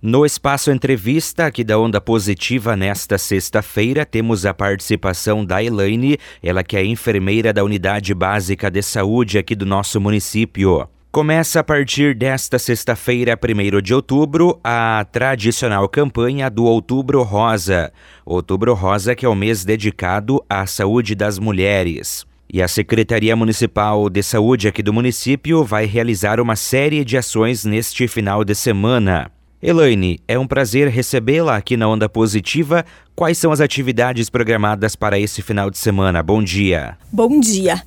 No espaço entrevista aqui da Onda Positiva nesta sexta-feira, temos a participação da Elaine, ela que é enfermeira da Unidade Básica de Saúde aqui do nosso município. Começa a partir desta sexta-feira, 1 de outubro, a tradicional campanha do Outubro Rosa. Outubro Rosa, que é o mês dedicado à saúde das mulheres. E a Secretaria Municipal de Saúde aqui do município vai realizar uma série de ações neste final de semana. Elaine, é um prazer recebê-la aqui na Onda Positiva. Quais são as atividades programadas para esse final de semana? Bom dia. Bom dia.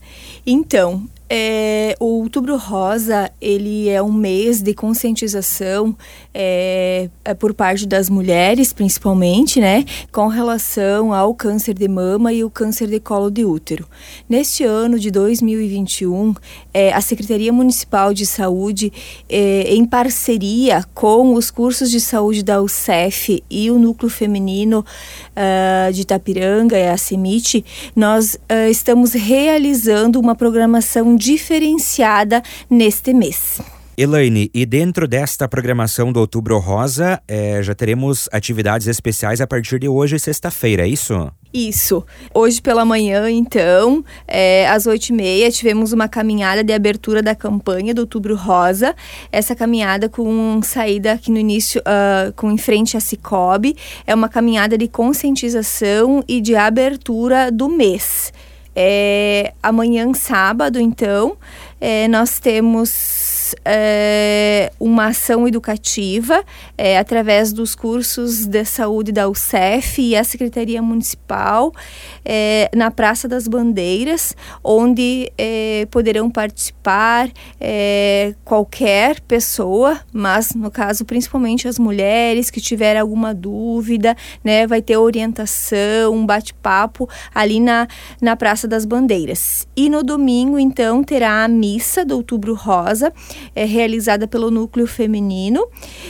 Então, é, o Outubro Rosa ele é um mês de conscientização é, é por parte das mulheres, principalmente, né, com relação ao câncer de mama e o câncer de colo de útero. Neste ano de 2021, é, a Secretaria Municipal de Saúde, é, em parceria com os cursos de saúde da UCEF e o Núcleo Feminino uh, de Itapiranga, é a CEMIT, nós uh, estamos realizando uma programação diferenciada neste mês. Elaine, e dentro desta programação do Outubro Rosa, é, já teremos atividades especiais a partir de hoje, sexta-feira, é isso? Isso. Hoje pela manhã, então, é, às oito e meia, tivemos uma caminhada de abertura da campanha do Outubro Rosa. Essa caminhada com saída aqui no início, uh, com em frente à Cicobi. É uma caminhada de conscientização e de abertura do mês. É, amanhã, sábado, então, é, nós temos é, uma ação educativa é, através dos cursos de saúde da UCEF e a Secretaria Municipal é, na Praça das Bandeiras, onde poderão participar qualquer pessoa, mas no caso principalmente as mulheres que tiverem alguma dúvida, né, vai ter orientação, um bate-papo ali na, na Praça das Bandeiras. E no domingo, então, terá a missa do Outubro Rosa, é realizada pelo Núcleo Feminino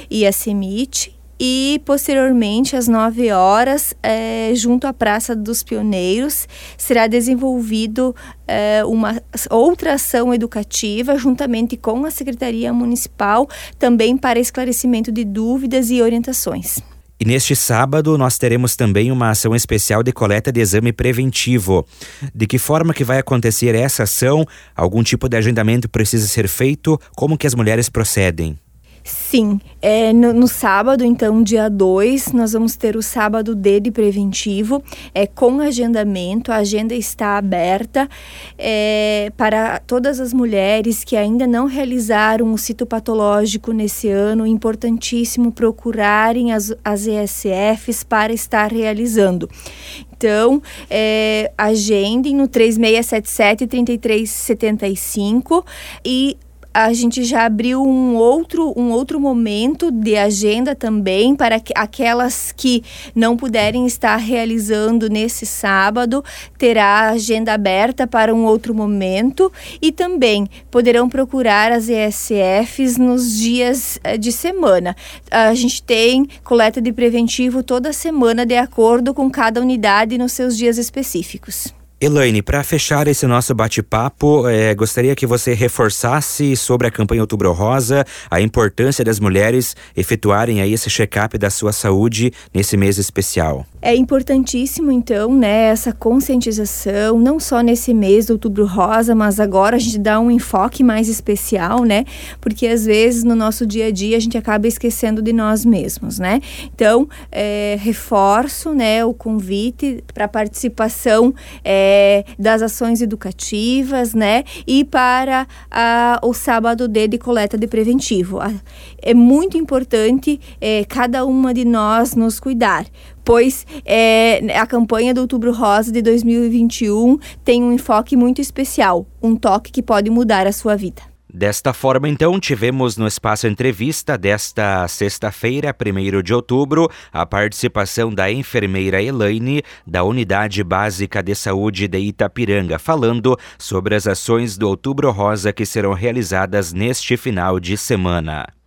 e a CEMIT, e posteriormente às 9 horas, é, junto à Praça dos Pioneiros, será desenvolvido é, uma outra ação educativa juntamente com a Secretaria Municipal, também para esclarecimento de dúvidas e orientações. E neste sábado nós teremos também uma ação especial de coleta de exame preventivo. De que forma que vai acontecer essa ação? Algum tipo de agendamento precisa ser feito? Como que as mulheres procedem? Sim, é, no, no, sábado, então, dia 2, nós vamos ter o sábado D de preventivo, é, com agendamento. A agenda está aberta é, para todas as mulheres que ainda não realizaram o citopatológico nesse ano. Importantíssimo procurarem as, as ESFs para estar realizando. Então, é, agendem no 3677 3375 e a gente já abriu um outro, um outro momento de agenda também para que, aquelas que não puderem estar realizando nesse sábado, terá agenda aberta para um outro momento e também poderão procurar as ESFs nos dias eh, de semana. A gente tem coleta de preventivo toda semana de acordo com cada unidade nos seus dias específicos. Elaine, para fechar esse nosso bate-papo, é, gostaria que você reforçasse sobre a campanha Outubro Rosa, a importância das mulheres efetuarem aí esse check-up da sua saúde nesse mês especial. É importantíssimo, então, né, essa conscientização, não só nesse mês do Outubro Rosa, mas agora a gente dá um enfoque mais especial, né, porque às vezes no nosso dia a dia a gente acaba esquecendo de nós mesmos, né. Então, é, reforço, né, o convite para participação. É, é, das ações educativas, né? E para a, o sábado D de coleta de preventivo. É muito importante é, cada uma de nós nos cuidar, pois é, a campanha do Outubro Rosa de 2021 tem um enfoque muito especial, um toque que pode mudar a sua vida. Desta forma, então, tivemos no espaço entrevista desta sexta-feira, 1 de outubro, a participação da enfermeira Elaine, da Unidade Básica de Saúde de Itapiranga, falando sobre as ações do Outubro Rosa que serão realizadas neste final de semana.